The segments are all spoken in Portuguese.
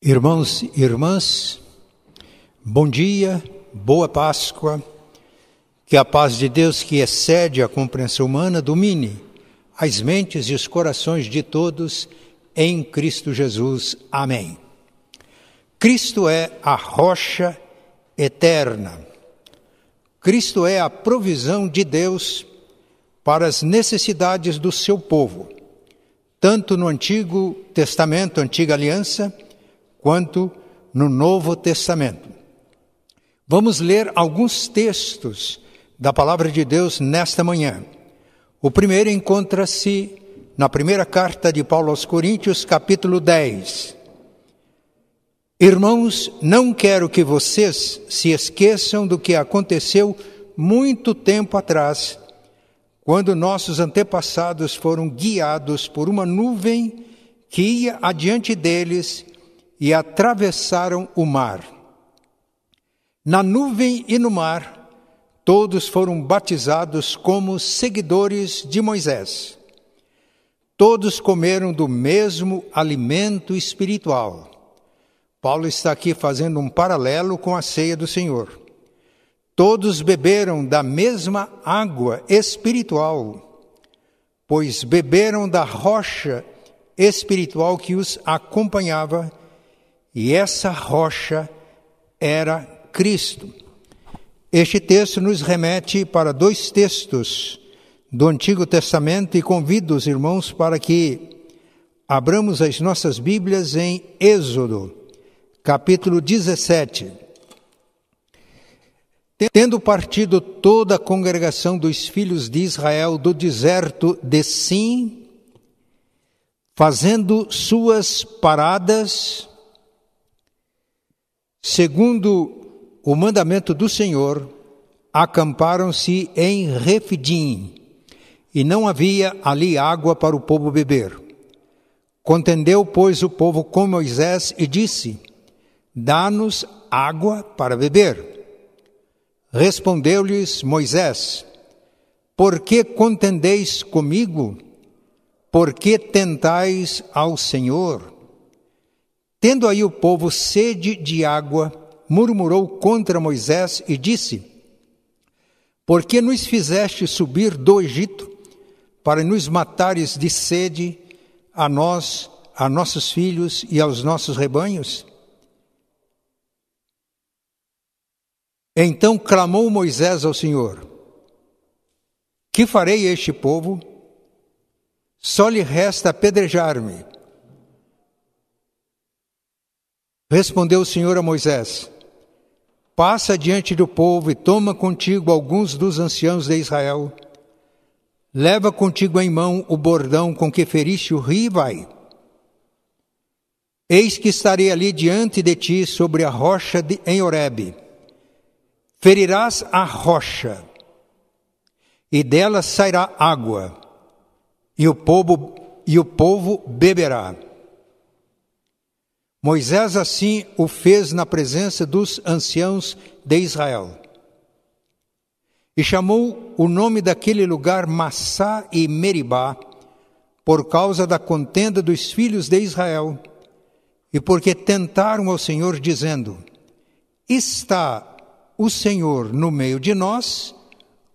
Irmãos e irmãs, bom dia, boa Páscoa, que a paz de Deus, que excede a compreensão humana, domine as mentes e os corações de todos em Cristo Jesus. Amém. Cristo é a rocha eterna. Cristo é a provisão de Deus para as necessidades do seu povo, tanto no Antigo Testamento, Antiga Aliança, quanto no Novo Testamento. Vamos ler alguns textos da palavra de Deus nesta manhã. O primeiro encontra-se na primeira carta de Paulo aos Coríntios, capítulo 10. Irmãos, não quero que vocês se esqueçam do que aconteceu muito tempo atrás, quando nossos antepassados foram guiados por uma nuvem que ia adiante deles e atravessaram o mar. Na nuvem e no mar, todos foram batizados como seguidores de Moisés. Todos comeram do mesmo alimento espiritual. Paulo está aqui fazendo um paralelo com a ceia do Senhor. Todos beberam da mesma água espiritual, pois beberam da rocha espiritual que os acompanhava e essa rocha era Cristo. Este texto nos remete para dois textos do Antigo Testamento e convido os irmãos para que abramos as nossas Bíblias em Êxodo, capítulo 17. Tendo partido toda a congregação dos filhos de Israel do deserto de Sim, fazendo suas paradas Segundo o mandamento do Senhor, acamparam-se em Refidim, e não havia ali água para o povo beber. Contendeu, pois, o povo com Moisés e disse: Dá-nos água para beber. Respondeu-lhes Moisés: Por que contendeis comigo? Por que tentais ao Senhor? Tendo aí o povo sede de água, murmurou contra Moisés e disse: Por que nos fizeste subir do Egito para nos matares de sede a nós, a nossos filhos e aos nossos rebanhos? Então clamou Moisés ao Senhor: Que farei a este povo? Só lhe resta apedrejar-me Respondeu o Senhor a Moisés: Passa diante do povo e toma contigo alguns dos anciãos de Israel. Leva contigo em mão o bordão com que feriste o rio e vai. Eis que estarei ali diante de ti sobre a rocha de, em Horebe. Ferirás a rocha, e dela sairá água, e o povo, e o povo beberá. Moisés assim o fez na presença dos anciãos de Israel. E chamou o nome daquele lugar Massá e Meribá, por causa da contenda dos filhos de Israel, e porque tentaram ao Senhor, dizendo: Está o Senhor no meio de nós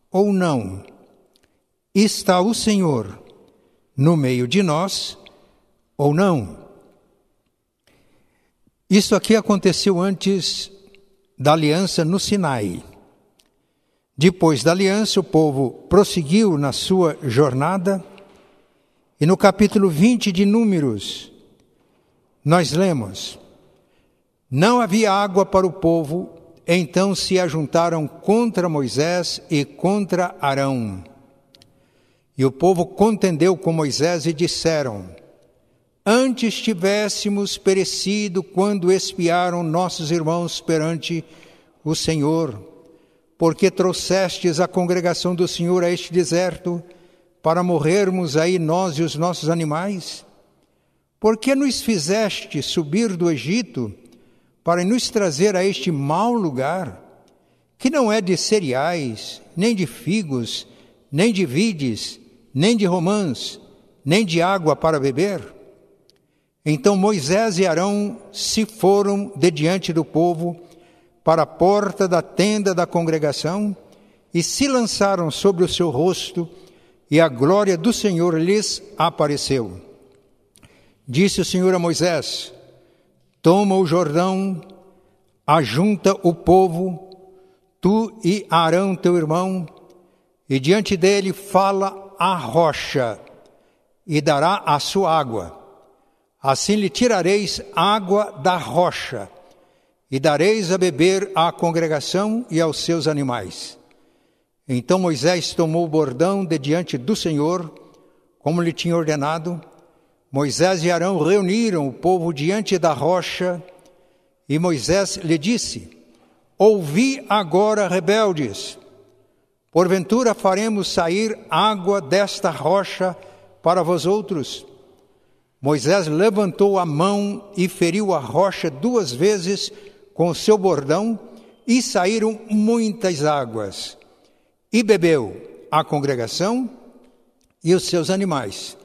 ou não? Está o Senhor no meio de nós ou não? Isso aqui aconteceu antes da aliança no Sinai. Depois da aliança, o povo prosseguiu na sua jornada, e no capítulo 20 de Números, nós lemos: Não havia água para o povo, então se ajuntaram contra Moisés e contra Arão. E o povo contendeu com Moisés e disseram: Antes tivéssemos perecido quando espiaram nossos irmãos perante o Senhor, porque trouxestes a congregação do Senhor a este deserto, para morrermos aí nós e os nossos animais? Por que nos fizeste subir do Egito para nos trazer a este mau lugar, que não é de cereais, nem de figos, nem de vides, nem de romãs, nem de água para beber? Então Moisés e Arão se foram de diante do povo para a porta da tenda da congregação e se lançaram sobre o seu rosto, e a glória do Senhor lhes apareceu. Disse o Senhor a Moisés: Toma o Jordão, ajunta o povo, tu e Arão teu irmão, e diante dele fala a rocha, e dará a sua água. Assim lhe tirareis água da rocha, e dareis a beber à congregação e aos seus animais. Então Moisés tomou o bordão de diante do Senhor, como lhe tinha ordenado. Moisés e Arão reuniram o povo diante da rocha, e Moisés lhe disse: Ouvi agora, rebeldes, porventura faremos sair água desta rocha para vós outros. Moisés levantou a mão e feriu a rocha duas vezes com o seu bordão, e saíram muitas águas e bebeu a congregação e os seus animais.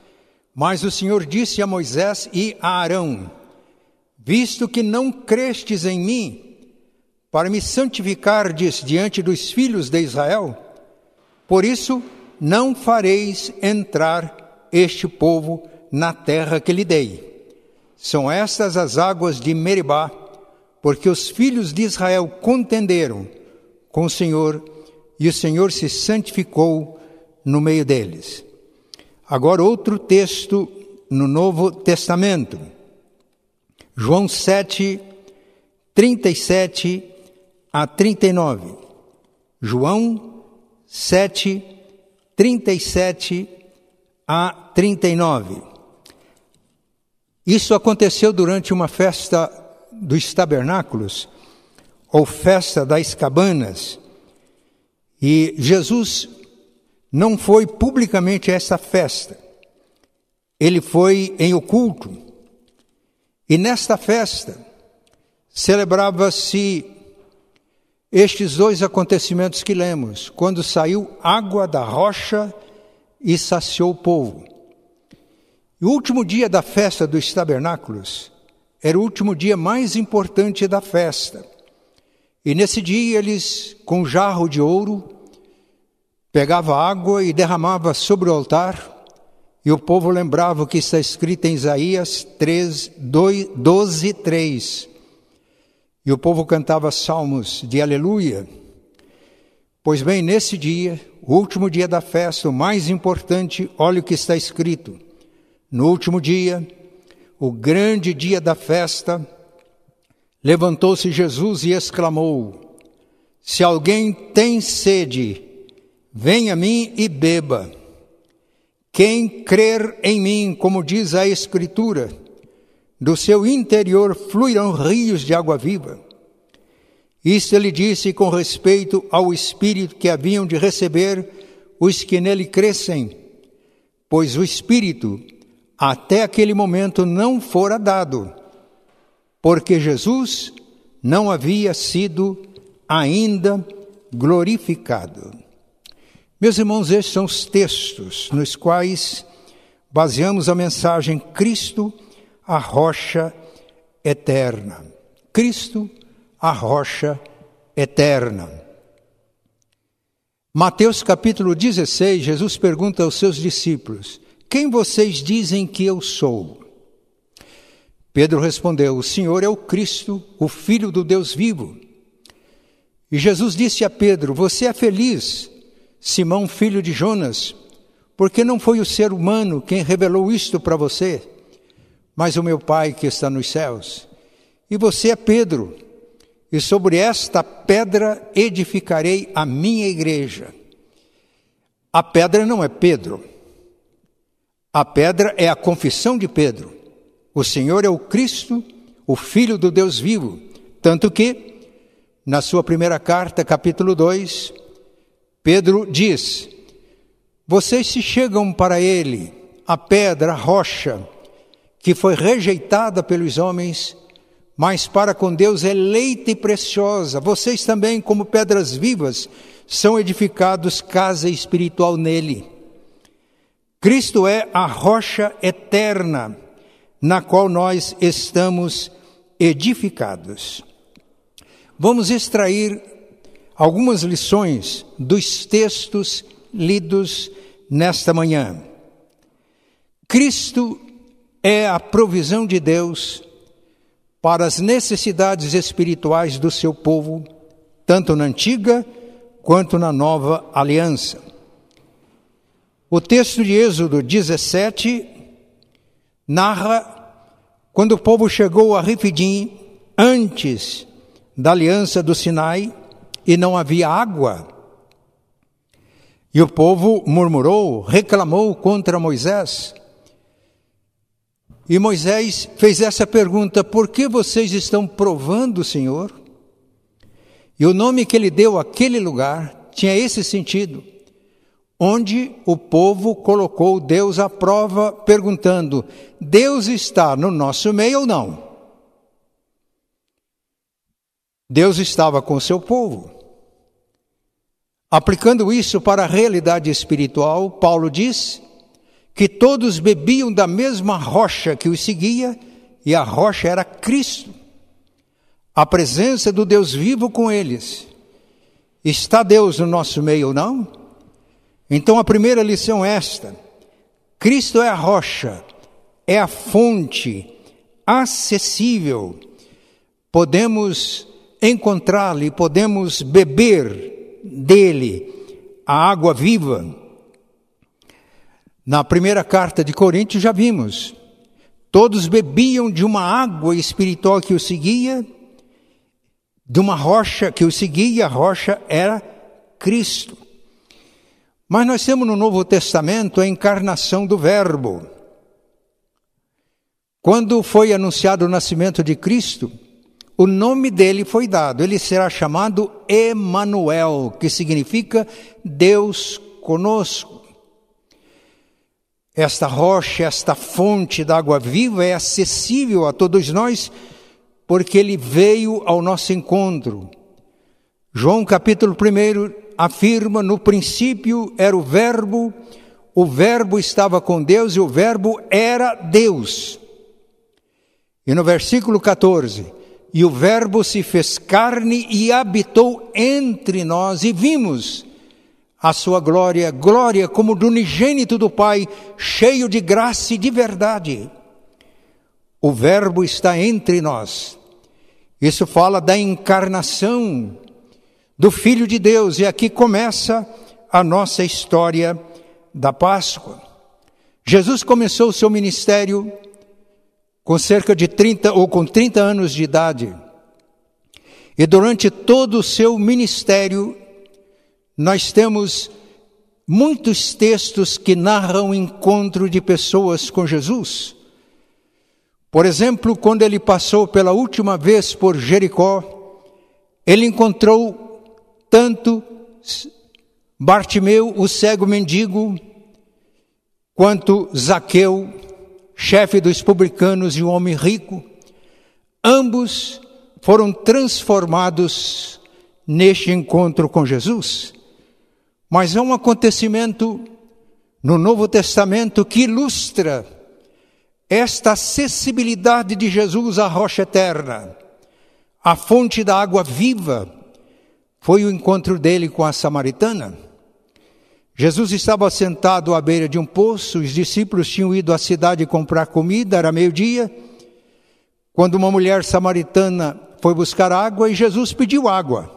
Mas o Senhor disse a Moisés e a Arão: Visto que não crestes em mim, para me santificardes diante dos filhos de Israel, por isso não fareis entrar este povo na terra que lhe dei. São estas as águas de Meribá, porque os filhos de Israel contenderam com o Senhor e o Senhor se santificou no meio deles. Agora, outro texto no Novo Testamento, João 7, 37 a 39. João 7, 37 a 39. Isso aconteceu durante uma festa dos tabernáculos, ou festa das cabanas, e Jesus não foi publicamente a essa festa, ele foi em oculto. E nesta festa celebrava-se estes dois acontecimentos que lemos: quando saiu água da rocha e saciou o povo. E o último dia da festa dos tabernáculos era o último dia mais importante da festa. E nesse dia eles, com um jarro de ouro, pegava água e derramava sobre o altar, e o povo lembrava o que está escrito em Isaías 3, 12, 3. E o povo cantava salmos de aleluia. Pois bem, nesse dia, o último dia da festa, o mais importante, olha o que está escrito. No último dia, o grande dia da festa, Levantou-se Jesus e exclamou: Se alguém tem sede, venha a mim e beba. Quem crer em mim, como diz a Escritura, do seu interior fluirão rios de água viva. Isto ele disse com respeito ao Espírito que haviam de receber os que nele crescem, pois o Espírito até aquele momento não fora dado porque Jesus não havia sido ainda glorificado. Meus irmãos, estes são os textos nos quais baseamos a mensagem Cristo, a rocha eterna. Cristo, a rocha eterna. Mateus capítulo 16, Jesus pergunta aos seus discípulos: Quem vocês dizem que eu sou? Pedro respondeu: O Senhor é o Cristo, o Filho do Deus vivo. E Jesus disse a Pedro: Você é feliz, Simão, filho de Jonas, porque não foi o ser humano quem revelou isto para você, mas o meu Pai que está nos céus. E você é Pedro, e sobre esta pedra edificarei a minha igreja. A pedra não é Pedro, a pedra é a confissão de Pedro. O Senhor é o Cristo, o Filho do Deus vivo. Tanto que, na sua primeira carta, capítulo 2, Pedro diz: Vocês se chegam para ele, a pedra, a rocha, que foi rejeitada pelos homens, mas para com Deus é leita e preciosa. Vocês também, como pedras vivas, são edificados casa espiritual nele. Cristo é a rocha eterna na qual nós estamos edificados. Vamos extrair algumas lições dos textos lidos nesta manhã. Cristo é a provisão de Deus para as necessidades espirituais do seu povo, tanto na antiga quanto na nova aliança. O texto de Êxodo 17 narra quando o povo chegou a Refidim antes da aliança do Sinai e não havia água. E o povo murmurou, reclamou contra Moisés. E Moisés fez essa pergunta: por que vocês estão provando o Senhor? E o nome que ele deu àquele lugar tinha esse sentido, onde o povo colocou Deus à prova, perguntando: Deus está no nosso meio ou não? Deus estava com o seu povo. Aplicando isso para a realidade espiritual, Paulo diz que todos bebiam da mesma rocha que os seguia, e a rocha era Cristo. A presença do Deus vivo com eles. Está Deus no nosso meio ou não? Então a primeira lição é esta: Cristo é a rocha, é a fonte acessível. Podemos encontrá-lo, podemos beber dele a água viva. Na primeira carta de Coríntios já vimos, todos bebiam de uma água espiritual que o seguia, de uma rocha que o seguia, a rocha era Cristo. Mas nós temos no Novo Testamento a encarnação do Verbo. Quando foi anunciado o nascimento de Cristo, o nome dele foi dado. Ele será chamado Emanuel, que significa Deus conosco. Esta rocha, esta fonte da água viva é acessível a todos nós, porque ele veio ao nosso encontro. João capítulo 1 afirma: no princípio era o Verbo, o Verbo estava com Deus e o Verbo era Deus. E no versículo 14: E o Verbo se fez carne e habitou entre nós, e vimos a sua glória, glória como do unigênito do Pai, cheio de graça e de verdade. O Verbo está entre nós. Isso fala da encarnação do Filho de Deus, e aqui começa a nossa história da Páscoa. Jesus começou o seu ministério com cerca de 30 ou com 30 anos de idade. E durante todo o seu ministério, nós temos muitos textos que narram o encontro de pessoas com Jesus. Por exemplo, quando ele passou pela última vez por Jericó, ele encontrou tanto Bartimeu, o cego mendigo, quanto Zaqueu, chefe dos publicanos e um homem rico. Ambos foram transformados neste encontro com Jesus. Mas é um acontecimento no Novo Testamento que ilustra esta acessibilidade de Jesus à rocha eterna, a fonte da água viva. Foi o encontro dele com a samaritana. Jesus estava sentado à beira de um poço, os discípulos tinham ido à cidade comprar comida, era meio-dia, quando uma mulher samaritana foi buscar água e Jesus pediu água.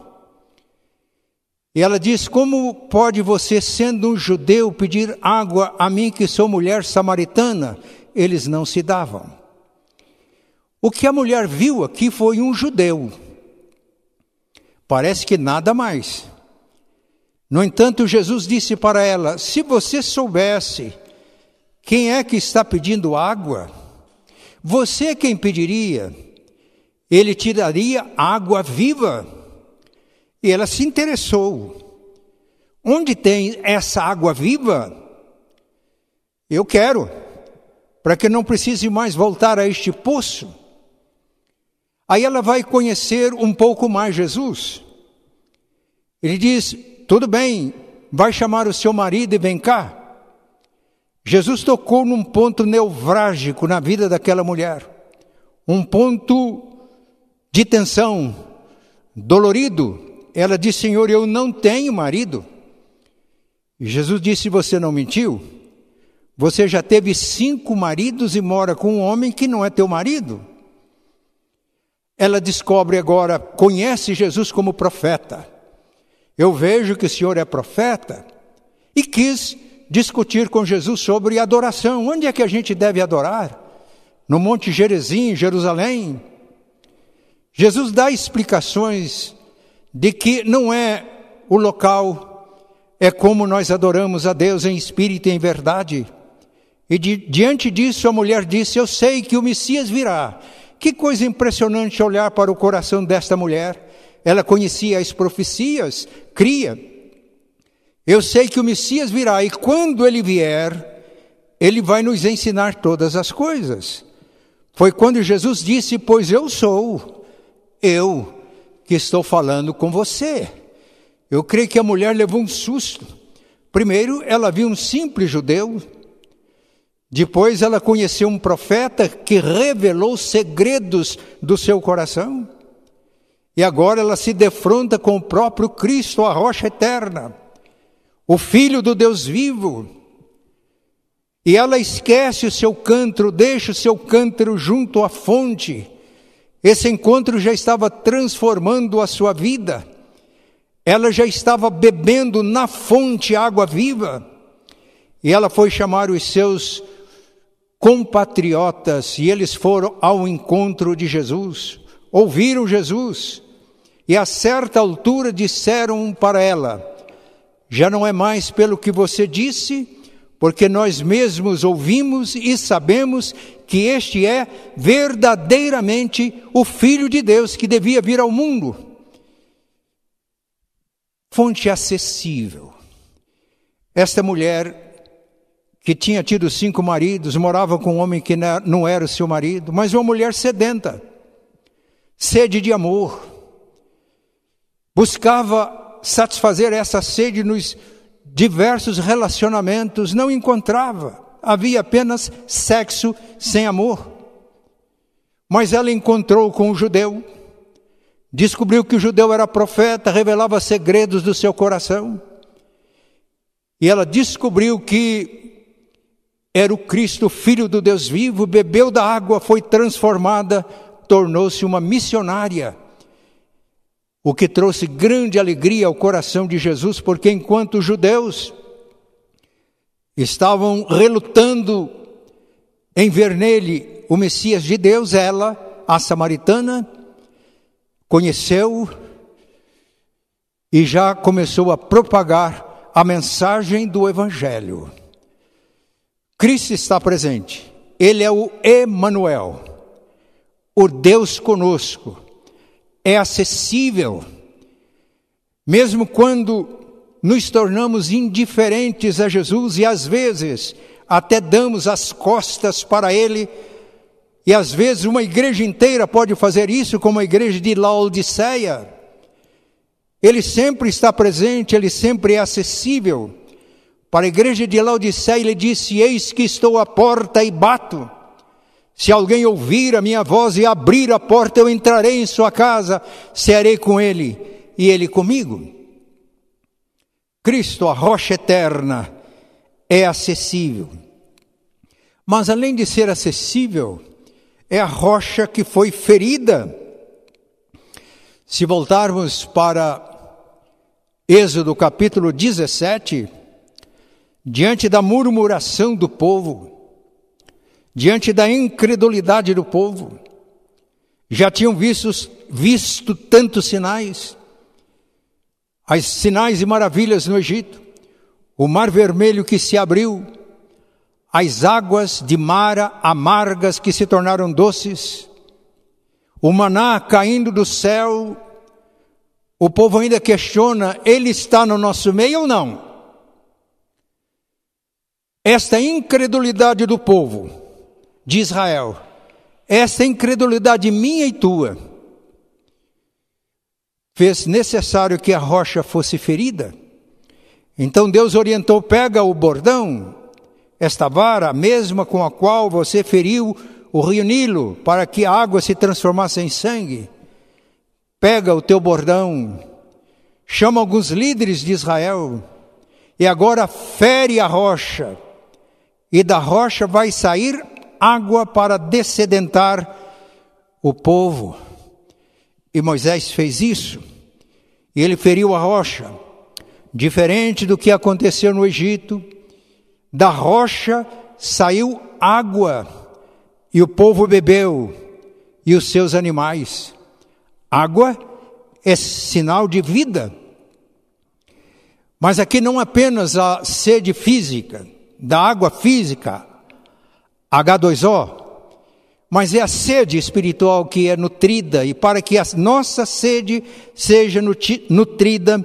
E ela diz: Como pode você, sendo um judeu, pedir água a mim que sou mulher samaritana? Eles não se davam. O que a mulher viu aqui foi um judeu. Parece que nada mais. No entanto, Jesus disse para ela: Se você soubesse quem é que está pedindo água, você é quem pediria, ele te daria água viva. E ela se interessou. Onde tem essa água viva? Eu quero, para que não precise mais voltar a este poço. Aí ela vai conhecer um pouco mais Jesus. Ele diz: tudo bem, vai chamar o seu marido e vem cá. Jesus tocou num ponto nevrálgico na vida daquela mulher, um ponto de tensão, dolorido. Ela disse: Senhor, eu não tenho marido. E Jesus disse: Você não mentiu? Você já teve cinco maridos e mora com um homem que não é teu marido. Ela descobre agora, conhece Jesus como profeta. Eu vejo que o Senhor é profeta e quis discutir com Jesus sobre adoração. Onde é que a gente deve adorar? No Monte Gerezim, em Jerusalém? Jesus dá explicações de que não é o local, é como nós adoramos a Deus em espírito e em verdade. E de, diante disso a mulher disse: Eu sei que o Messias virá. Que coisa impressionante olhar para o coração desta mulher. Ela conhecia as profecias, cria. Eu sei que o Messias virá e quando ele vier, ele vai nos ensinar todas as coisas. Foi quando Jesus disse: Pois eu sou, eu que estou falando com você. Eu creio que a mulher levou um susto. Primeiro, ela viu um simples judeu. Depois, ela conheceu um profeta que revelou segredos do seu coração. E agora ela se defronta com o próprio Cristo, a rocha eterna, o Filho do Deus vivo. E ela esquece o seu cântaro, deixa o seu cântaro junto à fonte. Esse encontro já estava transformando a sua vida. Ela já estava bebendo na fonte água viva. E ela foi chamar os seus compatriotas e eles foram ao encontro de Jesus, ouviram Jesus e a certa altura disseram para ela: Já não é mais pelo que você disse, porque nós mesmos ouvimos e sabemos que este é verdadeiramente o Filho de Deus que devia vir ao mundo. Fonte acessível. Esta mulher que tinha tido cinco maridos, morava com um homem que não era o seu marido, mas uma mulher sedenta, sede de amor, buscava satisfazer essa sede nos diversos relacionamentos, não encontrava, havia apenas sexo sem amor. Mas ela encontrou com o judeu, descobriu que o judeu era profeta, revelava segredos do seu coração, e ela descobriu que era o Cristo, filho do Deus vivo, bebeu da água, foi transformada, tornou-se uma missionária o que trouxe grande alegria ao coração de Jesus, porque enquanto os judeus estavam relutando em ver nele o Messias de Deus, ela, a samaritana, conheceu e já começou a propagar a mensagem do Evangelho. Cristo está presente, Ele é o Emanuel, o Deus conosco é acessível, mesmo quando nos tornamos indiferentes a Jesus e às vezes até damos as costas para Ele, e às vezes uma igreja inteira pode fazer isso, como a igreja de Laodiceia. Ele sempre está presente, ele sempre é acessível. Para a igreja de Laodiceia, ele disse: Eis que estou à porta e bato. Se alguém ouvir a minha voz e abrir a porta, eu entrarei em sua casa, serei com ele e ele comigo. Cristo, a rocha eterna, é acessível. Mas além de ser acessível, é a rocha que foi ferida. Se voltarmos para Êxodo capítulo 17, diante da murmuração do povo, diante da incredulidade do povo. Já tinham visto, visto tantos sinais, as sinais e maravilhas no Egito, o mar vermelho que se abriu, as águas de Mara amargas que se tornaram doces, o maná caindo do céu, o povo ainda questiona: ele está no nosso meio ou não? Esta incredulidade do povo de Israel. Essa incredulidade minha e tua fez necessário que a rocha fosse ferida. Então Deus orientou: pega o bordão, esta vara, a mesma com a qual você feriu o rio Nilo, para que a água se transformasse em sangue. Pega o teu bordão, chama alguns líderes de Israel, e agora fere a rocha, e da rocha vai sair água para descedentar o povo. E Moisés fez isso, e ele feriu a rocha, diferente do que aconteceu no Egito, da rocha saiu água, e o povo bebeu, e os seus animais. Água é sinal de vida. Mas aqui não apenas a sede física, da água física, H2O, mas é a sede espiritual que é nutrida, e para que a nossa sede seja nutrida,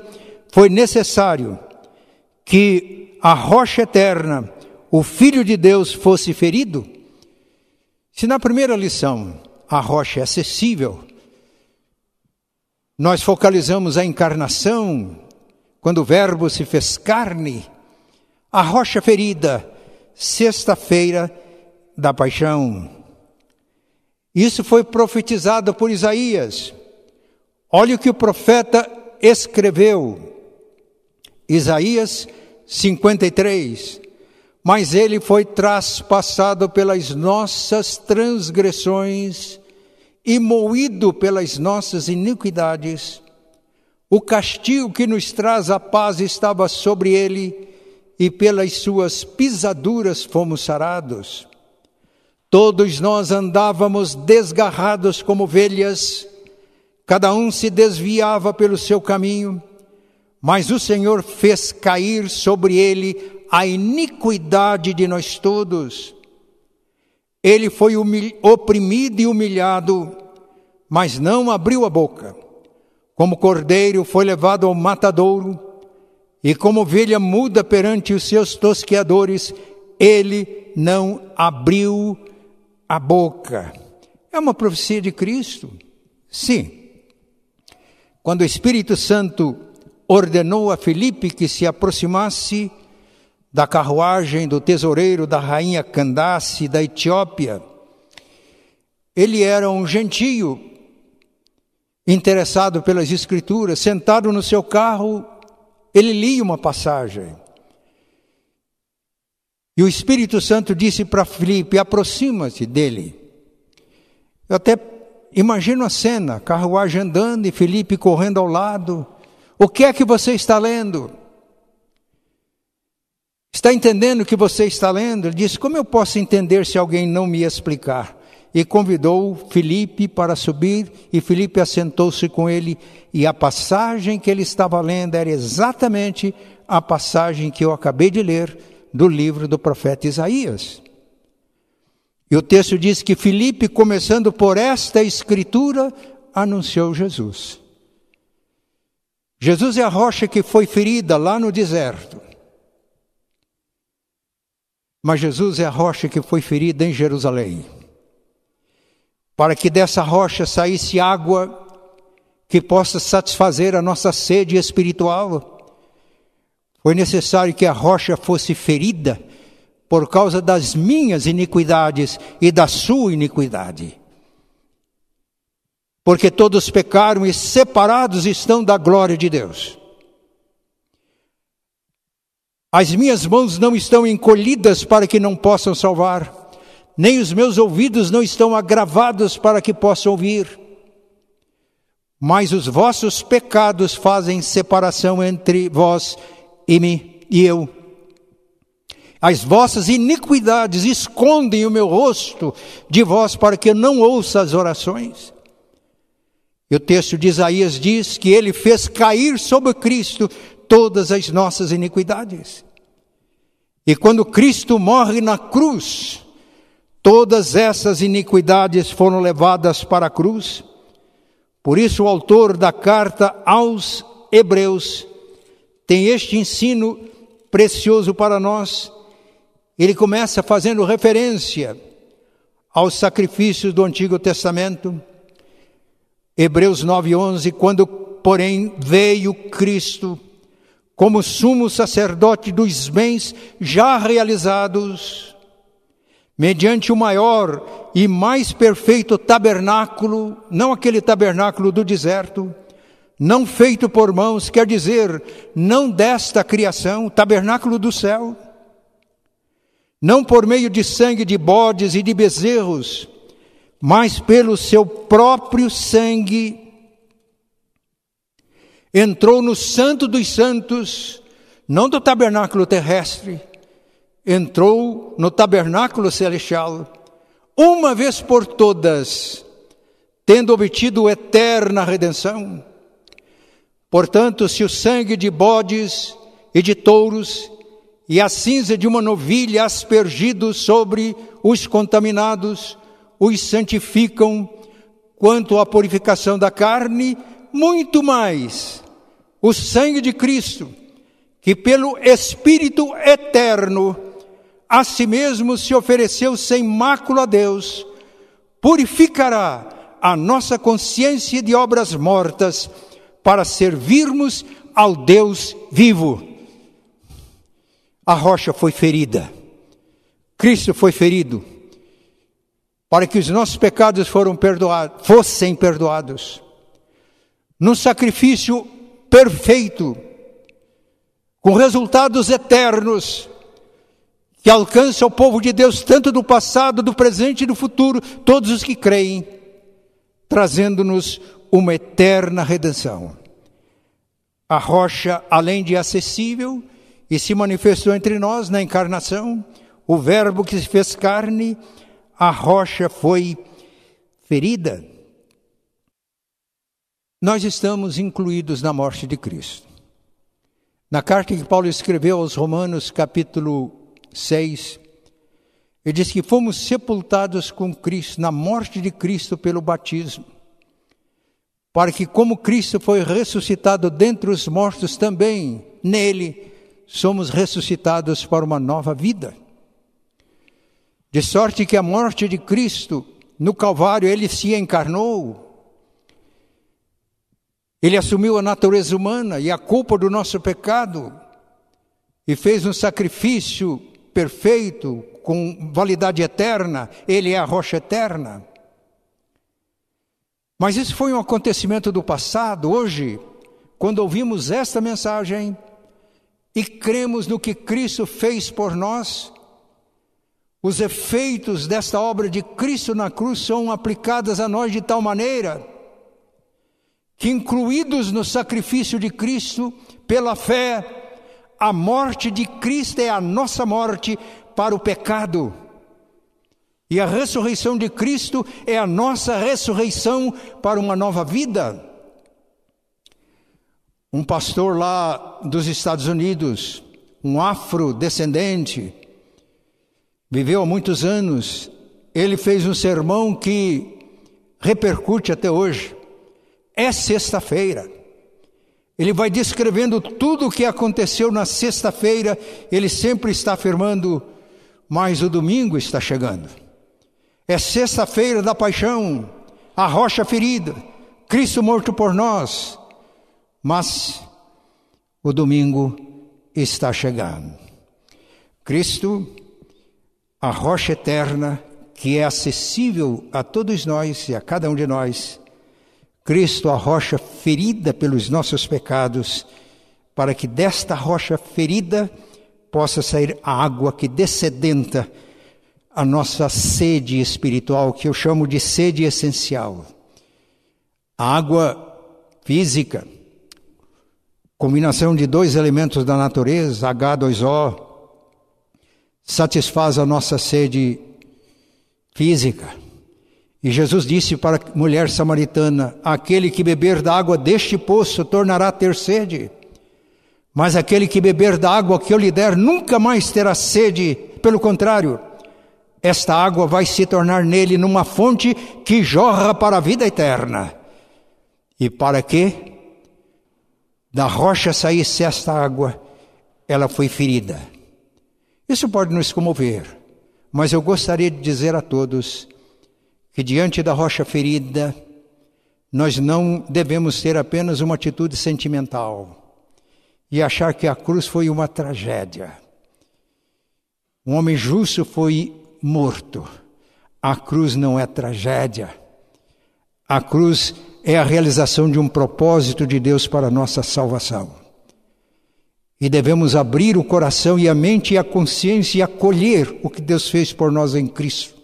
foi necessário que a rocha eterna, o Filho de Deus, fosse ferido. Se na primeira lição a rocha é acessível, nós focalizamos a encarnação, quando o Verbo se fez carne, a rocha ferida, sexta-feira da paixão. Isso foi profetizado por Isaías. Olha o que o profeta escreveu. Isaías 53. Mas ele foi traspassado pelas nossas transgressões e moído pelas nossas iniquidades. O castigo que nos traz a paz estava sobre ele, e pelas suas pisaduras fomos sarados. Todos nós andávamos desgarrados como ovelhas, cada um se desviava pelo seu caminho, mas o Senhor fez cair sobre ele a iniquidade de nós todos. Ele foi oprimido e humilhado, mas não abriu a boca. Como cordeiro foi levado ao matadouro, e como ovelha muda perante os seus tosqueadores, ele não abriu a boca. É uma profecia de Cristo? Sim. Quando o Espírito Santo ordenou a Filipe que se aproximasse da carruagem do tesoureiro da rainha Candace da Etiópia, ele era um gentio interessado pelas Escrituras, sentado no seu carro, ele lia uma passagem. E o Espírito Santo disse para Filipe: aproxima-te dele. Eu até imagino a cena: carruagem andando e Filipe correndo ao lado. O que é que você está lendo? Está entendendo o que você está lendo? Ele disse: Como eu posso entender se alguém não me explicar? E convidou Filipe para subir, e Filipe assentou-se com ele, e a passagem que ele estava lendo era exatamente a passagem que eu acabei de ler do livro do profeta Isaías. E o texto diz que Filipe, começando por esta escritura, anunciou Jesus. Jesus é a rocha que foi ferida lá no deserto. Mas Jesus é a rocha que foi ferida em Jerusalém. Para que dessa rocha saísse água que possa satisfazer a nossa sede espiritual foi necessário que a rocha fosse ferida por causa das minhas iniquidades e da sua iniquidade. Porque todos pecaram e separados estão da glória de Deus. As minhas mãos não estão encolhidas para que não possam salvar, nem os meus ouvidos não estão agravados para que possam ouvir. Mas os vossos pecados fazem separação entre vós e me e eu. As vossas iniquidades escondem o meu rosto de vós para que eu não ouça as orações. E o texto de Isaías diz que ele fez cair sobre Cristo todas as nossas iniquidades. E quando Cristo morre na cruz, todas essas iniquidades foram levadas para a cruz. Por isso, o autor da carta aos Hebreus tem este ensino precioso para nós. Ele começa fazendo referência aos sacrifícios do Antigo Testamento. Hebreus 9:11, quando porém veio Cristo, como sumo sacerdote dos bens já realizados, mediante o maior e mais perfeito tabernáculo, não aquele tabernáculo do deserto, não feito por mãos, quer dizer, não desta criação, tabernáculo do céu, não por meio de sangue de bodes e de bezerros, mas pelo seu próprio sangue, entrou no Santo dos Santos, não do tabernáculo terrestre, entrou no tabernáculo celestial, uma vez por todas, tendo obtido eterna redenção. Portanto, se o sangue de bodes e de touros e a cinza de uma novilha aspergidos sobre os contaminados os santificam quanto à purificação da carne, muito mais o sangue de Cristo, que pelo Espírito eterno a si mesmo se ofereceu sem mácula a Deus, purificará a nossa consciência de obras mortas para servirmos ao Deus vivo. A rocha foi ferida, Cristo foi ferido, para que os nossos pecados foram perdoados, fossem perdoados. Num sacrifício perfeito, com resultados eternos, que alcança o povo de Deus, tanto do passado, do presente e do futuro, todos os que creem, trazendo-nos uma eterna redenção. A rocha, além de acessível, e se manifestou entre nós na encarnação, o Verbo que se fez carne, a rocha foi ferida. Nós estamos incluídos na morte de Cristo. Na carta que Paulo escreveu aos Romanos, capítulo 6, ele diz que fomos sepultados com Cristo, na morte de Cristo pelo batismo para que, como Cristo foi ressuscitado dentre os mortos, também nele somos ressuscitados para uma nova vida. De sorte que a morte de Cristo no Calvário, ele se encarnou, ele assumiu a natureza humana e a culpa do nosso pecado, e fez um sacrifício perfeito, com validade eterna, ele é a rocha eterna. Mas isso foi um acontecimento do passado. Hoje, quando ouvimos esta mensagem e cremos no que Cristo fez por nós, os efeitos desta obra de Cristo na cruz são aplicados a nós de tal maneira que, incluídos no sacrifício de Cristo, pela fé, a morte de Cristo é a nossa morte para o pecado. E a ressurreição de Cristo é a nossa ressurreição para uma nova vida. Um pastor lá dos Estados Unidos, um afrodescendente, viveu há muitos anos. Ele fez um sermão que repercute até hoje. É sexta-feira. Ele vai descrevendo tudo o que aconteceu na sexta-feira. Ele sempre está afirmando, mas o domingo está chegando. É sexta-feira da paixão, a rocha ferida, Cristo morto por nós. Mas o domingo está chegando. Cristo, a rocha eterna, que é acessível a todos nós e a cada um de nós. Cristo, a rocha ferida pelos nossos pecados, para que desta rocha ferida possa sair a água que descedenta a nossa sede espiritual, que eu chamo de sede essencial. A água física, combinação de dois elementos da natureza, H2O, satisfaz a nossa sede física. E Jesus disse para a mulher samaritana: Aquele que beber da água deste poço tornará a ter sede, mas aquele que beber da água que eu lhe der nunca mais terá sede, pelo contrário, esta água vai se tornar nele numa fonte que jorra para a vida eterna. E para que da rocha saísse esta água, ela foi ferida. Isso pode nos comover, mas eu gostaria de dizer a todos que diante da rocha ferida, nós não devemos ter apenas uma atitude sentimental e achar que a cruz foi uma tragédia. Um homem justo foi morto. A cruz não é tragédia. A cruz é a realização de um propósito de Deus para a nossa salvação. E devemos abrir o coração e a mente e a consciência e acolher o que Deus fez por nós em Cristo.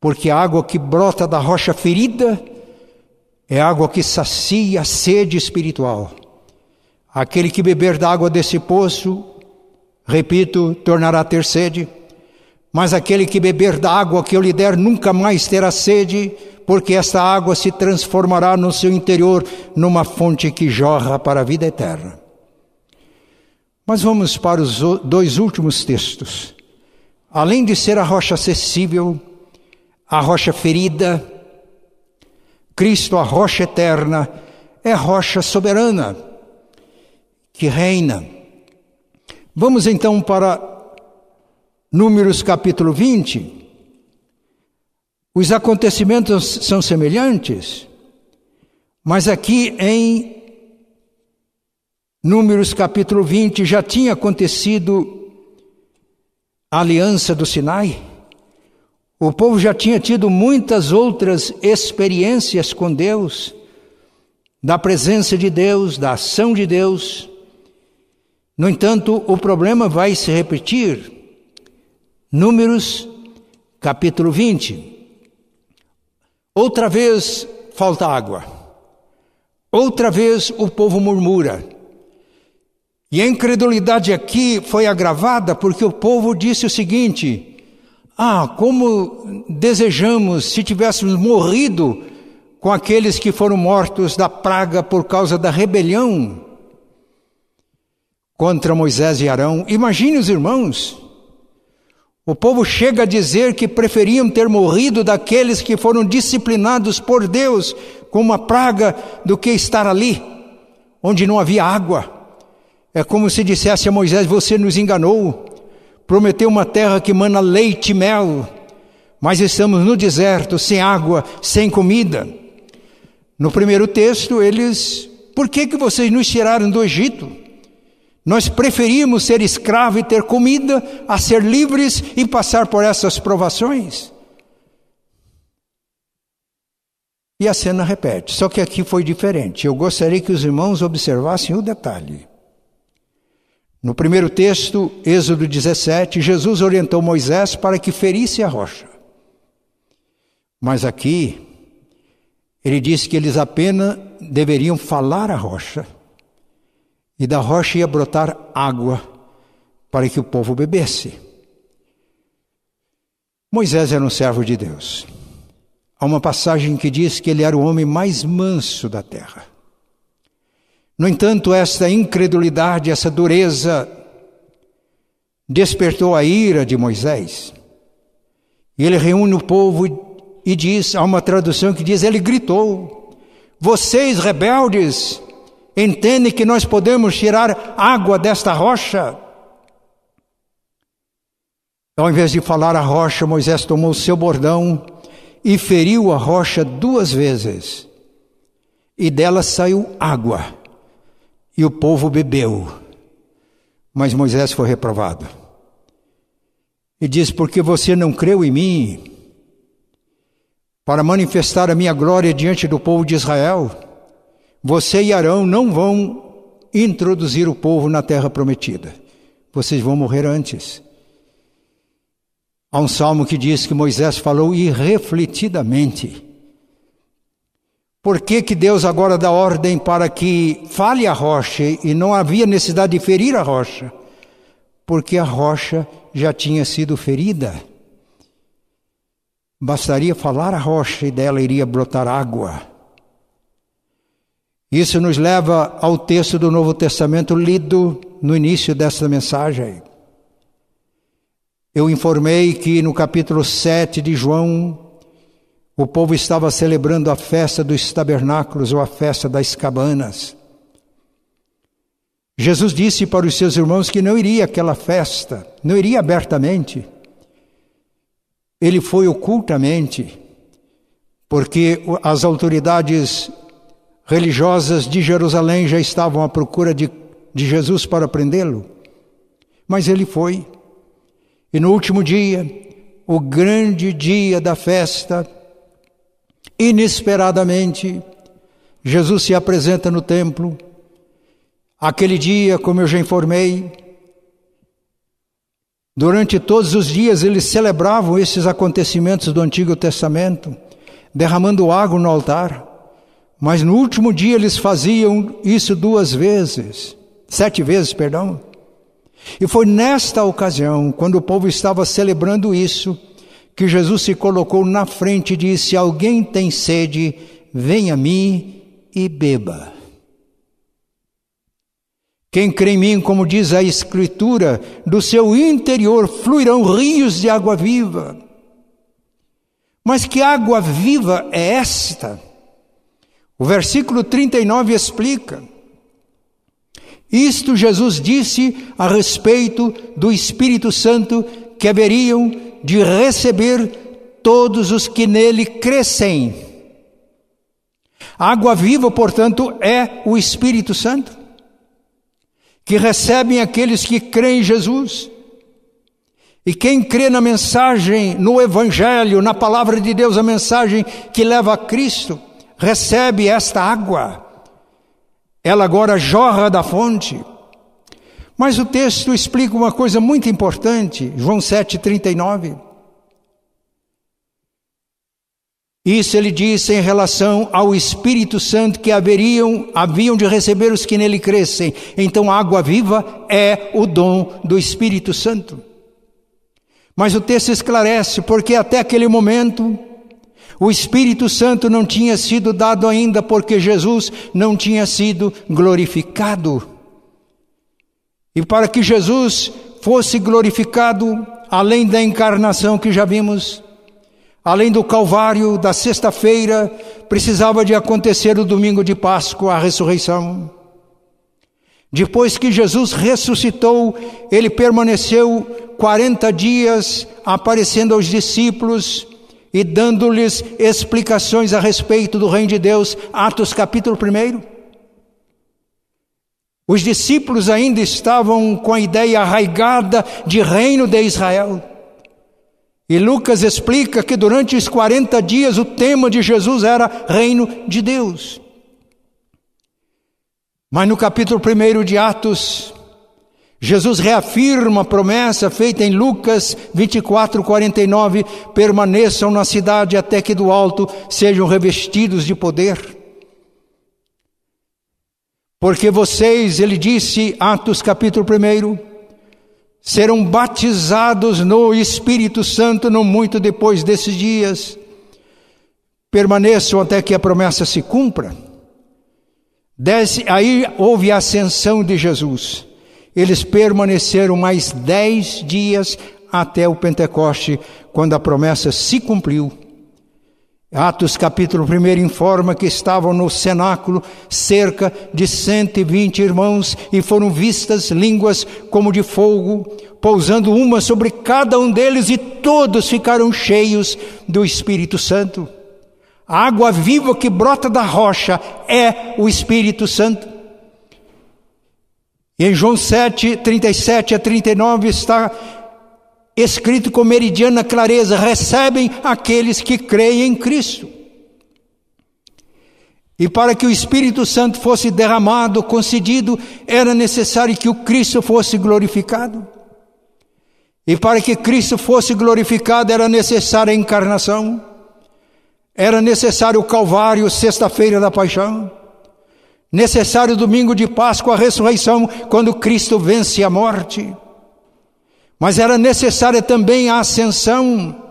Porque a água que brota da rocha ferida é água que sacia a sede espiritual. Aquele que beber da água desse poço, repito, tornará a ter sede. Mas aquele que beber da água que eu lhe der nunca mais terá sede, porque esta água se transformará no seu interior numa fonte que jorra para a vida eterna. Mas vamos para os dois últimos textos. Além de ser a rocha acessível, a rocha ferida, Cristo, a rocha eterna, é rocha soberana que reina. Vamos então para Números capítulo 20. Os acontecimentos são semelhantes, mas aqui em Números capítulo 20 já tinha acontecido a aliança do Sinai. O povo já tinha tido muitas outras experiências com Deus, da presença de Deus, da ação de Deus. No entanto, o problema vai se repetir. Números, capítulo 20. Outra vez falta água. Outra vez o povo murmura. E a incredulidade aqui foi agravada porque o povo disse o seguinte: ah, como desejamos se tivéssemos morrido com aqueles que foram mortos da praga por causa da rebelião contra Moisés e Arão. Imagine os irmãos. O povo chega a dizer que preferiam ter morrido daqueles que foram disciplinados por Deus com uma praga do que estar ali, onde não havia água. É como se dissesse a Moisés: Você nos enganou prometeu uma terra que mana leite e mel, mas estamos no deserto, sem água, sem comida. No primeiro texto, eles, por que, que vocês nos tiraram do Egito? Nós preferimos ser escravo e ter comida a ser livres e passar por essas provações. E a cena repete, só que aqui foi diferente. Eu gostaria que os irmãos observassem o detalhe. No primeiro texto, Êxodo 17, Jesus orientou Moisés para que ferisse a rocha. Mas aqui, ele disse que eles apenas deveriam falar a rocha, e da rocha ia brotar água para que o povo bebesse. Moisés era um servo de Deus. Há uma passagem que diz que ele era o homem mais manso da terra. No entanto, esta incredulidade, essa dureza, despertou a ira de Moisés. E ele reúne o povo e diz: há uma tradução que diz: ele gritou, vocês rebeldes, entendem que nós podemos tirar água desta rocha? Ao invés de falar a rocha, Moisés tomou seu bordão e feriu a rocha duas vezes, e dela saiu água e o povo bebeu. Mas Moisés foi reprovado. E diz: Porque você não creu em mim para manifestar a minha glória diante do povo de Israel, você e Arão não vão introduzir o povo na terra prometida. Vocês vão morrer antes. Há um salmo que diz que Moisés falou irrefletidamente por que, que Deus agora dá ordem para que fale a rocha e não havia necessidade de ferir a rocha? Porque a rocha já tinha sido ferida. Bastaria falar a rocha e dela iria brotar água. Isso nos leva ao texto do Novo Testamento lido no início desta mensagem. Eu informei que no capítulo 7 de João, o povo estava celebrando a festa dos tabernáculos ou a festa das cabanas. Jesus disse para os seus irmãos que não iria àquela festa, não iria abertamente. Ele foi ocultamente, porque as autoridades religiosas de Jerusalém já estavam à procura de de Jesus para prendê-lo. Mas ele foi. E no último dia, o grande dia da festa, inesperadamente, Jesus se apresenta no templo. Aquele dia, como eu já informei, durante todos os dias eles celebravam esses acontecimentos do Antigo Testamento, derramando água no altar. Mas no último dia eles faziam isso duas vezes, sete vezes, perdão. E foi nesta ocasião, quando o povo estava celebrando isso, que Jesus se colocou na frente e disse: Alguém tem sede, venha a mim e beba. Quem crê em mim, como diz a Escritura, do seu interior fluirão rios de água viva. Mas que água viva é esta? O versículo 39 explica. Isto Jesus disse a respeito do Espírito Santo que haveriam de receber todos os que nele crescem. Água viva, portanto, é o Espírito Santo, que recebem aqueles que creem em Jesus. E quem crê na mensagem, no Evangelho, na palavra de Deus, a mensagem que leva a Cristo, recebe esta água ela agora jorra da fonte. Mas o texto explica uma coisa muito importante, João 7,39. Isso ele disse em relação ao Espírito Santo que haveriam, haviam de receber os que nele crescem. Então a água viva é o dom do Espírito Santo. Mas o texto esclarece, porque até aquele momento o Espírito Santo não tinha sido dado ainda porque Jesus não tinha sido glorificado. E para que Jesus fosse glorificado, além da encarnação que já vimos, além do Calvário, da sexta-feira, precisava de acontecer o domingo de Páscoa, a ressurreição. Depois que Jesus ressuscitou, ele permaneceu 40 dias aparecendo aos discípulos, e dando-lhes explicações a respeito do reino de Deus, Atos capítulo 1. Os discípulos ainda estavam com a ideia arraigada de reino de Israel. E Lucas explica que durante os 40 dias o tema de Jesus era reino de Deus. Mas no capítulo 1 de Atos, Jesus reafirma a promessa feita em Lucas 24, 49: permaneçam na cidade até que do alto sejam revestidos de poder. Porque vocês, ele disse, Atos capítulo 1, serão batizados no Espírito Santo não muito depois desses dias. Permaneçam até que a promessa se cumpra. Desce, aí houve a ascensão de Jesus. Eles permaneceram mais dez dias até o Pentecoste, quando a promessa se cumpriu. Atos capítulo 1 informa que estavam no cenáculo cerca de 120 irmãos e foram vistas línguas como de fogo, pousando uma sobre cada um deles, e todos ficaram cheios do Espírito Santo. A água viva que brota da rocha é o Espírito Santo. E em João 7, 37 a 39 está escrito com meridiana clareza: recebem aqueles que creem em Cristo. E para que o Espírito Santo fosse derramado, concedido, era necessário que o Cristo fosse glorificado. E para que Cristo fosse glorificado, era necessária a encarnação, era necessário o Calvário, sexta-feira da paixão. Necessário domingo de Páscoa, a ressurreição, quando Cristo vence a morte. Mas era necessária também a ascensão.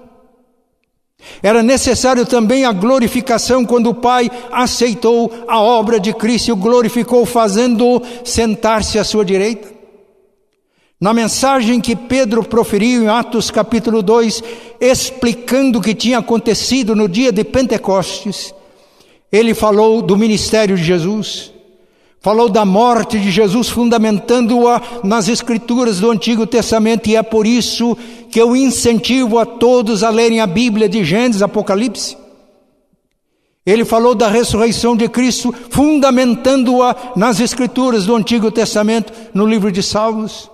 Era necessário também a glorificação quando o Pai aceitou a obra de Cristo e o glorificou, fazendo-o sentar-se à sua direita. Na mensagem que Pedro proferiu em Atos capítulo 2, explicando o que tinha acontecido no dia de Pentecostes, ele falou do ministério de Jesus, falou da morte de Jesus, fundamentando-a nas Escrituras do Antigo Testamento, e é por isso que eu incentivo a todos a lerem a Bíblia de Gênesis, Apocalipse. Ele falou da ressurreição de Cristo, fundamentando-a nas Escrituras do Antigo Testamento, no livro de Salmos.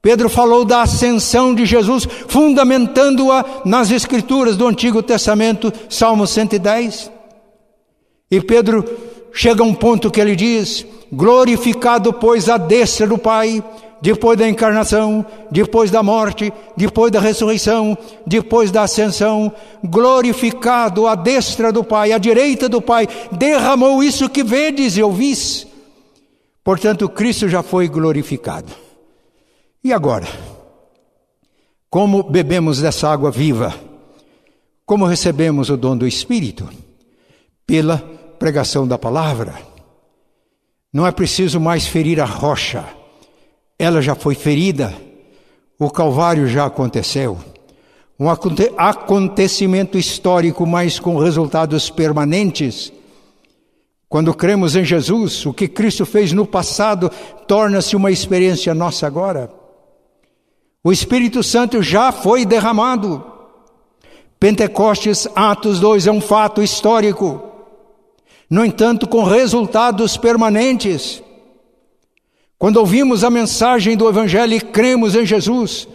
Pedro falou da ascensão de Jesus, fundamentando-a nas Escrituras do Antigo Testamento, Salmo 110. E Pedro chega a um ponto que ele diz: Glorificado, pois, a destra do Pai, depois da encarnação, depois da morte, depois da ressurreição, depois da ascensão, glorificado à destra do Pai, à direita do Pai, derramou isso que vedes e ouvis. Portanto, Cristo já foi glorificado. E agora? Como bebemos dessa água viva? Como recebemos o dom do Espírito? Pela pregação da palavra. Não é preciso mais ferir a rocha ela já foi ferida, o Calvário já aconteceu. Um acontecimento histórico, mas com resultados permanentes. Quando cremos em Jesus, o que Cristo fez no passado torna-se uma experiência nossa agora. O Espírito Santo já foi derramado. Pentecostes, Atos 2, é um fato histórico. No entanto, com resultados permanentes. Quando ouvimos a mensagem do Evangelho e cremos em Jesus,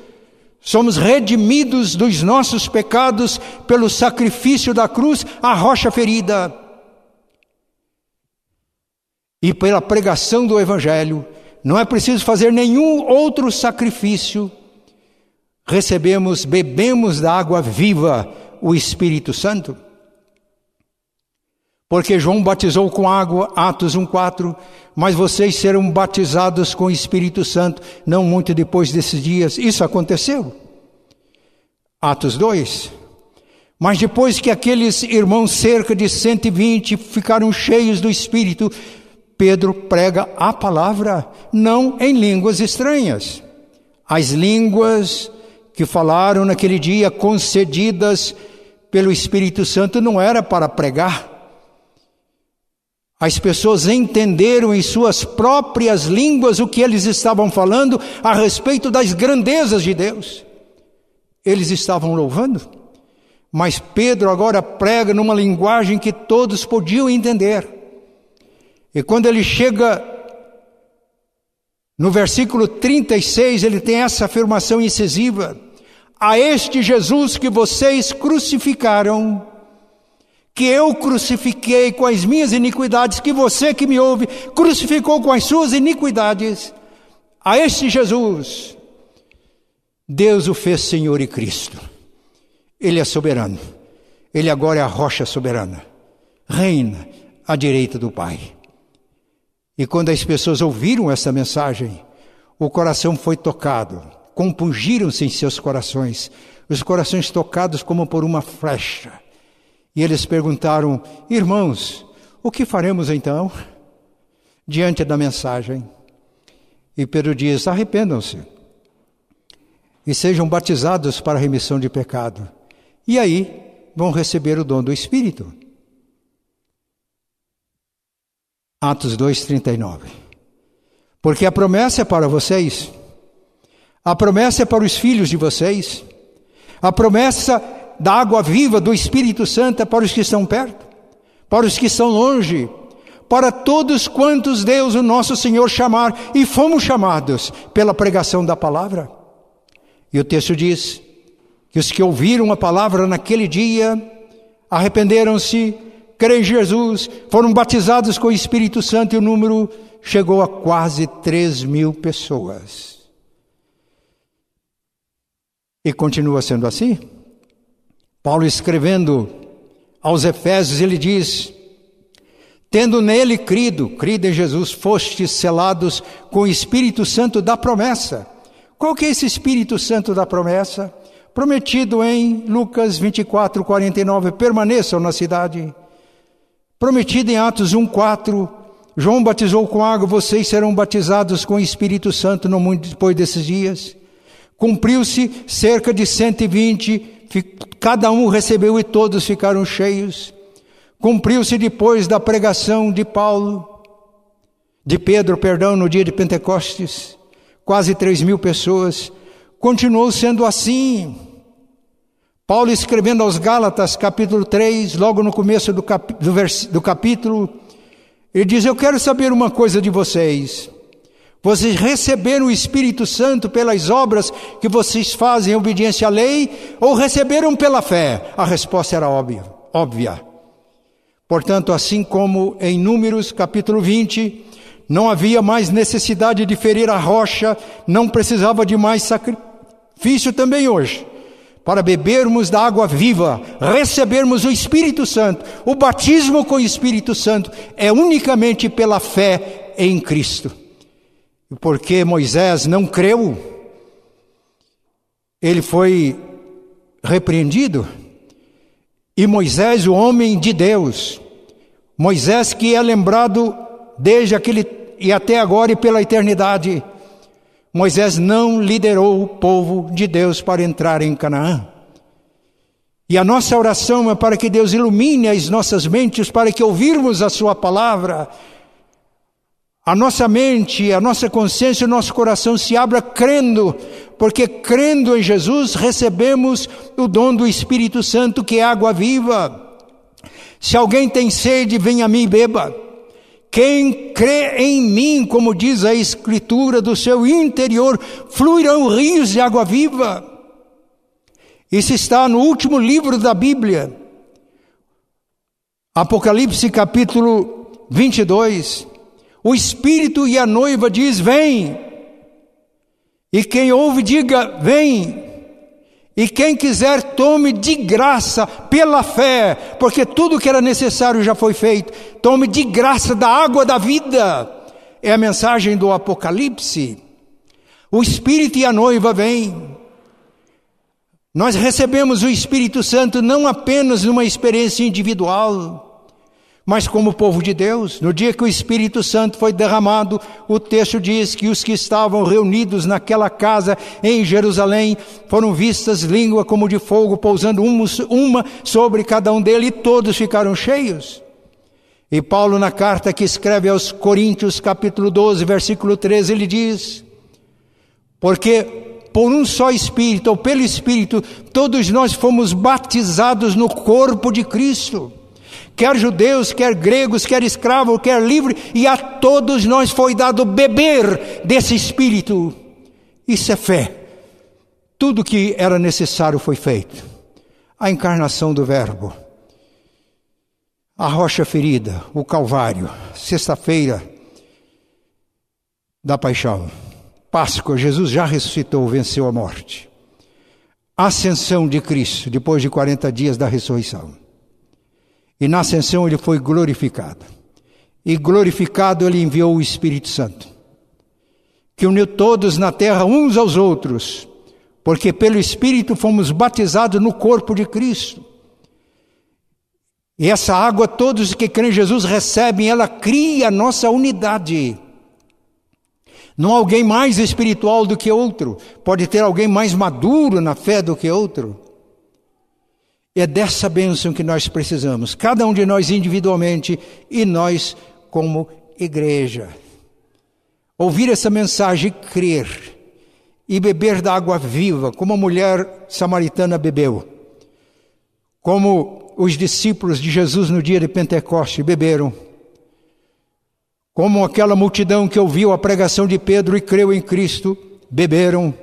somos redimidos dos nossos pecados pelo sacrifício da cruz, a rocha ferida. E pela pregação do Evangelho, não é preciso fazer nenhum outro sacrifício. Recebemos, bebemos da água viva, o Espírito Santo. Porque João batizou com água, Atos 1,4, mas vocês serão batizados com o Espírito Santo, não muito depois desses dias. Isso aconteceu. Atos 2. Mas depois que aqueles irmãos, cerca de 120, ficaram cheios do Espírito, Pedro prega a palavra, não em línguas estranhas. As línguas que falaram naquele dia, concedidas pelo Espírito Santo, não era para pregar as pessoas entenderam em suas próprias línguas o que eles estavam falando a respeito das grandezas de Deus. Eles estavam louvando, mas Pedro agora prega numa linguagem que todos podiam entender. E quando ele chega no versículo 36, ele tem essa afirmação incisiva: A este Jesus que vocês crucificaram, que eu crucifiquei com as minhas iniquidades, que você que me ouve crucificou com as suas iniquidades, a este Jesus, Deus o fez Senhor e Cristo. Ele é soberano. Ele agora é a rocha soberana. Reina à direita do Pai. E quando as pessoas ouviram essa mensagem, o coração foi tocado, compungiram-se em seus corações, os corações tocados como por uma flecha e eles perguntaram: Irmãos, o que faremos então? Diante da mensagem. E Pedro diz: Arrependam-se e sejam batizados para a remissão de pecado. E aí vão receber o dom do Espírito. Atos 2,39. Porque a promessa é para vocês, a promessa é para os filhos de vocês, a promessa da água viva do Espírito Santo para os que estão perto, para os que estão longe, para todos quantos Deus, o nosso Senhor, chamar, e fomos chamados pela pregação da palavra. E o texto diz que os que ouviram a palavra naquele dia arrependeram-se, creem em Jesus, foram batizados com o Espírito Santo e o número chegou a quase três mil pessoas. E continua sendo assim? Paulo escrevendo aos Efésios, ele diz: Tendo nele crido, crido em Jesus, fostes selados com o Espírito Santo da promessa. Qual que é esse Espírito Santo da promessa? Prometido em Lucas 24, 49, permaneçam na cidade. Prometido em Atos 1, 4, João batizou com água, vocês serão batizados com o Espírito Santo no mundo depois desses dias. Cumpriu-se cerca de 120 cada um recebeu e todos ficaram cheios. Cumpriu-se depois da pregação de Paulo, de Pedro, perdão, no dia de Pentecostes, quase três mil pessoas. Continuou sendo assim. Paulo escrevendo aos Gálatas, capítulo 3, logo no começo do, cap, do, do capítulo, ele diz: Eu quero saber uma coisa de vocês. Vocês receberam o Espírito Santo pelas obras que vocês fazem em obediência à lei ou receberam pela fé? A resposta era óbvia. óbvia. Portanto, assim como em Números capítulo 20, não havia mais necessidade de ferir a rocha, não precisava de mais sacrifício também hoje. Para bebermos da água viva, recebermos o Espírito Santo, o batismo com o Espírito Santo é unicamente pela fé em Cristo. Porque Moisés não creu, ele foi repreendido. E Moisés, o homem de Deus, Moisés que é lembrado desde aquele e até agora e pela eternidade, Moisés não liderou o povo de Deus para entrar em Canaã. E a nossa oração é para que Deus ilumine as nossas mentes, para que ouvirmos a Sua palavra a nossa mente, a nossa consciência, o nosso coração se abra crendo, porque crendo em Jesus recebemos o dom do Espírito Santo que é água viva. Se alguém tem sede, venha a mim e beba. Quem crê em mim, como diz a Escritura, do seu interior fluirão rios de água viva. Isso está no último livro da Bíblia, Apocalipse capítulo 22. O Espírito e a noiva diz: Vem. E quem ouve, diga: Vem. E quem quiser, tome de graça, pela fé, porque tudo que era necessário já foi feito. Tome de graça da água da vida. É a mensagem do Apocalipse. O Espírito e a noiva vêm. Nós recebemos o Espírito Santo não apenas numa experiência individual, mas como povo de Deus, no dia que o Espírito Santo foi derramado, o texto diz que os que estavam reunidos naquela casa em Jerusalém foram vistas língua como de fogo pousando uma sobre cada um deles e todos ficaram cheios. E Paulo, na carta que escreve aos Coríntios, capítulo 12, versículo 13, ele diz: Porque por um só Espírito, ou pelo Espírito, todos nós fomos batizados no corpo de Cristo quer judeus, quer gregos, quer escravos, quer livre, e a todos nós foi dado beber desse Espírito. Isso é fé. Tudo que era necessário foi feito. A encarnação do Verbo, a rocha ferida, o Calvário, sexta-feira da paixão, Páscoa, Jesus já ressuscitou, venceu a morte. Ascensão de Cristo, depois de 40 dias da ressurreição. E na ascensão ele foi glorificado. E glorificado ele enviou o Espírito Santo, que uniu todos na terra uns aos outros, porque pelo Espírito fomos batizados no corpo de Cristo. E essa água, todos que creem em Jesus recebem, ela cria a nossa unidade. Não há alguém mais espiritual do que outro, pode ter alguém mais maduro na fé do que outro. É dessa bênção que nós precisamos, cada um de nós individualmente e nós como igreja. Ouvir essa mensagem, crer e beber da água viva, como a mulher samaritana bebeu, como os discípulos de Jesus no dia de Pentecoste beberam, como aquela multidão que ouviu a pregação de Pedro e creu em Cristo, beberam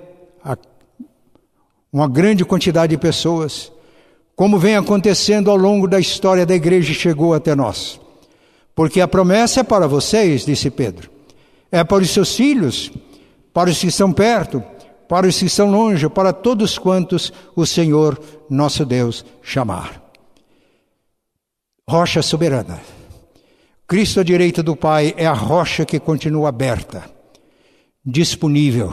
uma grande quantidade de pessoas como vem acontecendo ao longo da história da igreja e chegou até nós. Porque a promessa é para vocês, disse Pedro. É para os seus filhos, para os que estão perto, para os que estão longe, para todos quantos o Senhor nosso Deus chamar. Rocha soberana. Cristo à direita do Pai é a rocha que continua aberta, disponível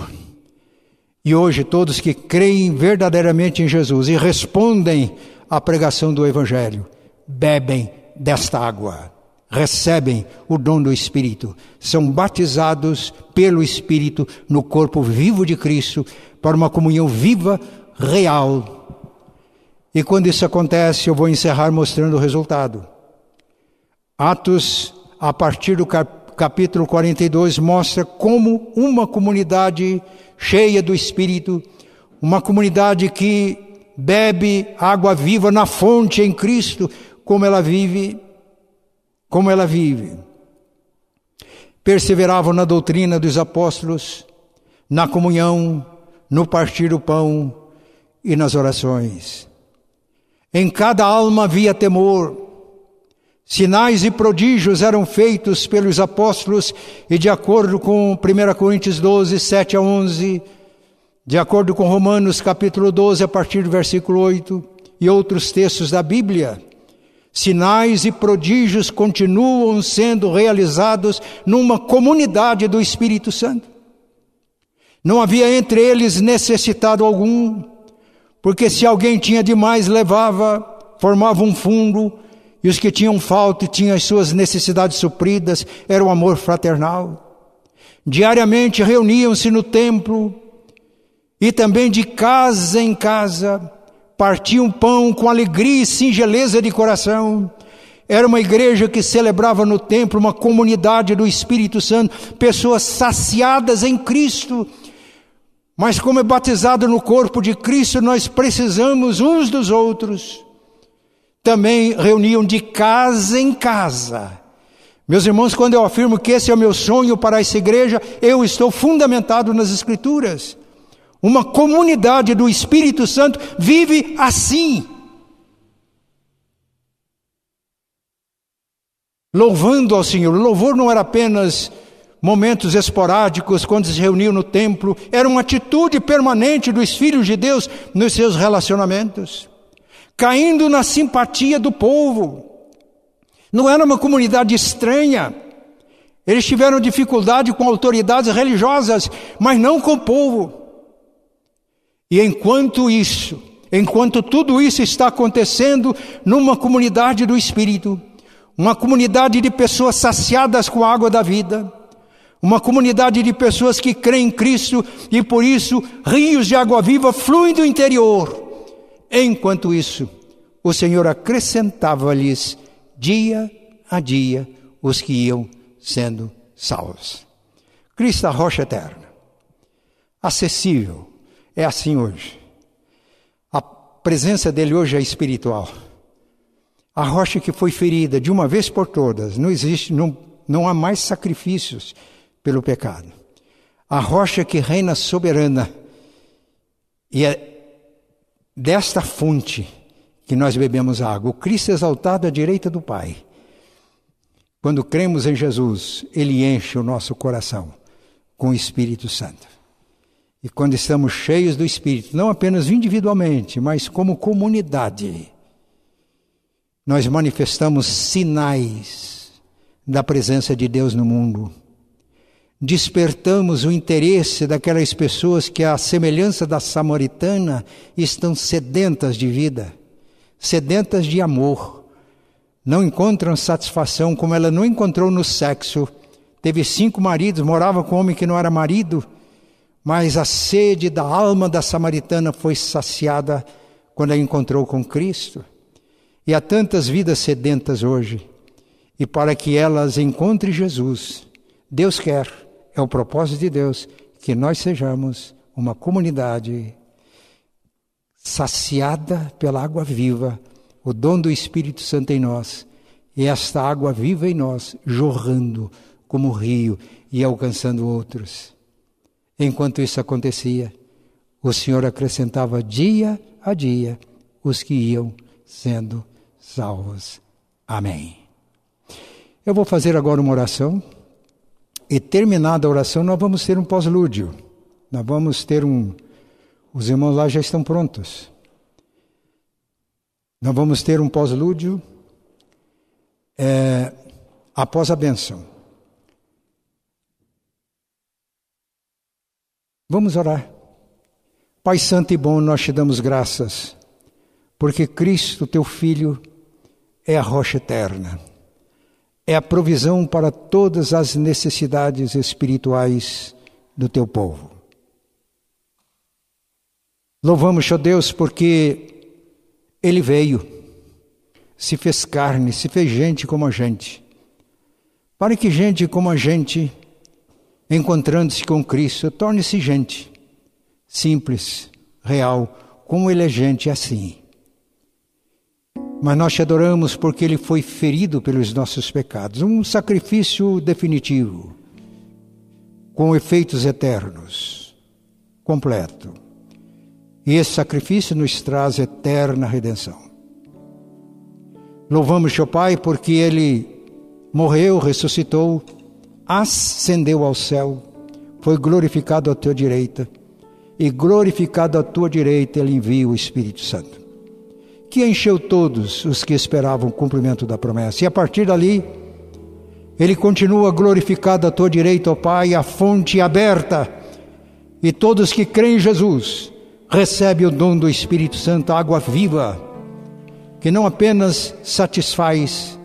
e hoje, todos que creem verdadeiramente em Jesus e respondem à pregação do Evangelho, bebem desta água, recebem o dom do Espírito, são batizados pelo Espírito no corpo vivo de Cristo para uma comunhão viva, real. E quando isso acontece, eu vou encerrar mostrando o resultado. Atos, a partir do capítulo 42, mostra como uma comunidade cheia do Espírito, uma comunidade que bebe água viva na fonte em Cristo, como ela vive, como ela vive. Perseveravam na doutrina dos apóstolos, na comunhão, no partir do pão e nas orações. Em cada alma havia temor. Sinais e prodígios eram feitos pelos apóstolos e de acordo com 1 Coríntios 12, 7 a 11, de acordo com Romanos capítulo 12, a partir do versículo 8, e outros textos da Bíblia, sinais e prodígios continuam sendo realizados numa comunidade do Espírito Santo. Não havia entre eles necessitado algum, porque se alguém tinha demais, levava, formava um fundo, e os que tinham falta e tinham as suas necessidades supridas, era o amor fraternal. Diariamente reuniam-se no templo, e também de casa em casa, partiam pão com alegria e singeleza de coração. Era uma igreja que celebrava no templo uma comunidade do Espírito Santo, pessoas saciadas em Cristo. Mas como é batizado no corpo de Cristo, nós precisamos uns dos outros. Também reuniam de casa em casa. Meus irmãos, quando eu afirmo que esse é o meu sonho para essa igreja, eu estou fundamentado nas Escrituras. Uma comunidade do Espírito Santo vive assim. Louvando ao Senhor. Louvor não era apenas momentos esporádicos quando se reuniam no templo, era uma atitude permanente dos filhos de Deus nos seus relacionamentos, caindo na simpatia do povo. Não era uma comunidade estranha. Eles tiveram dificuldade com autoridades religiosas, mas não com o povo. E enquanto isso, enquanto tudo isso está acontecendo numa comunidade do Espírito, uma comunidade de pessoas saciadas com a água da vida, uma comunidade de pessoas que creem em Cristo e por isso rios de água viva fluem do interior. Enquanto isso, o Senhor acrescentava-lhes dia a dia os que iam sendo salvos. Cristo, a rocha eterna, acessível, é assim hoje. A presença dele hoje é espiritual. A rocha que foi ferida de uma vez por todas, não existe, não, não há mais sacrifícios pelo pecado. A rocha que reina soberana. E é desta fonte que nós bebemos água. O Cristo exaltado à direita do Pai. Quando cremos em Jesus, Ele enche o nosso coração com o Espírito Santo. E quando estamos cheios do Espírito, não apenas individualmente, mas como comunidade, nós manifestamos sinais da presença de Deus no mundo. Despertamos o interesse daquelas pessoas que, à semelhança da samaritana, estão sedentas de vida, sedentas de amor. Não encontram satisfação como ela não encontrou no sexo. Teve cinco maridos, morava com um homem que não era marido mas a sede da alma da samaritana foi saciada quando a encontrou com Cristo. E há tantas vidas sedentas hoje. E para que elas encontrem Jesus, Deus quer, é o propósito de Deus, que nós sejamos uma comunidade saciada pela água viva, o dom do Espírito Santo em nós, e esta água viva em nós, jorrando como rio e alcançando outros. Enquanto isso acontecia, o Senhor acrescentava dia a dia os que iam sendo salvos. Amém. Eu vou fazer agora uma oração e terminada a oração nós vamos ter um pós-lúdio. Nós vamos ter um os irmãos lá já estão prontos. Nós vamos ter um pós-lúdio é, após a bênção. Vamos orar. Pai Santo e bom, nós te damos graças, porque Cristo, teu Filho, é a rocha eterna, é a provisão para todas as necessidades espirituais do teu povo. Louvamos, ó Deus, porque Ele veio, se fez carne, se fez gente como a gente, para que gente como a gente encontrando-se com Cristo, torne-se gente simples, real, como ele é gente assim. Mas nós te adoramos porque ele foi ferido pelos nossos pecados um sacrifício definitivo, com efeitos eternos, completo. E esse sacrifício nos traz eterna redenção. Louvamos, teu Pai, porque ele morreu, ressuscitou, ascendeu ao céu, foi glorificado à tua direita, e glorificado à tua direita ele envia o Espírito Santo, que encheu todos os que esperavam o cumprimento da promessa. E a partir dali, ele continua glorificado à tua direita, ó Pai, a fonte aberta, e todos que creem em Jesus recebem o dom do Espírito Santo, água viva, que não apenas satisfaz,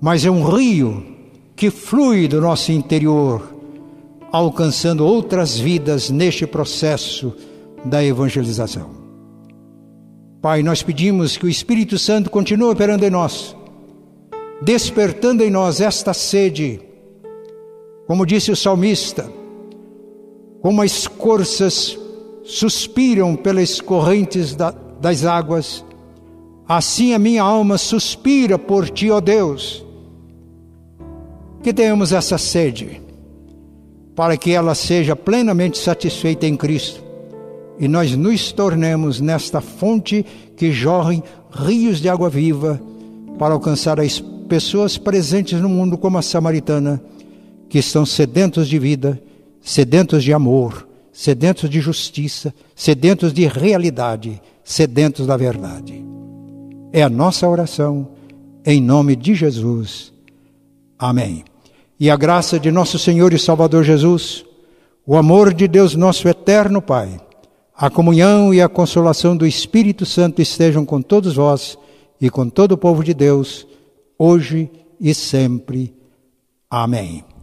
mas é um rio que flui do nosso interior alcançando outras vidas neste processo da evangelização. Pai, nós pedimos que o Espírito Santo continue operando em nós, despertando em nós esta sede, como disse o salmista, como as corças suspiram pelas correntes da, das águas, assim a minha alma suspira por ti, ó Deus. Que tenhamos essa sede para que ela seja plenamente satisfeita em Cristo e nós nos tornemos nesta fonte que jorrem rios de água viva para alcançar as pessoas presentes no mundo como a samaritana, que estão sedentos de vida, sedentos de amor, sedentos de justiça, sedentos de realidade, sedentos da verdade. É a nossa oração em nome de Jesus. Amém e a graça de nosso Senhor e Salvador Jesus, o amor de Deus nosso eterno Pai, a comunhão e a consolação do Espírito Santo estejam com todos vós e com todo o povo de Deus, hoje e sempre. Amém.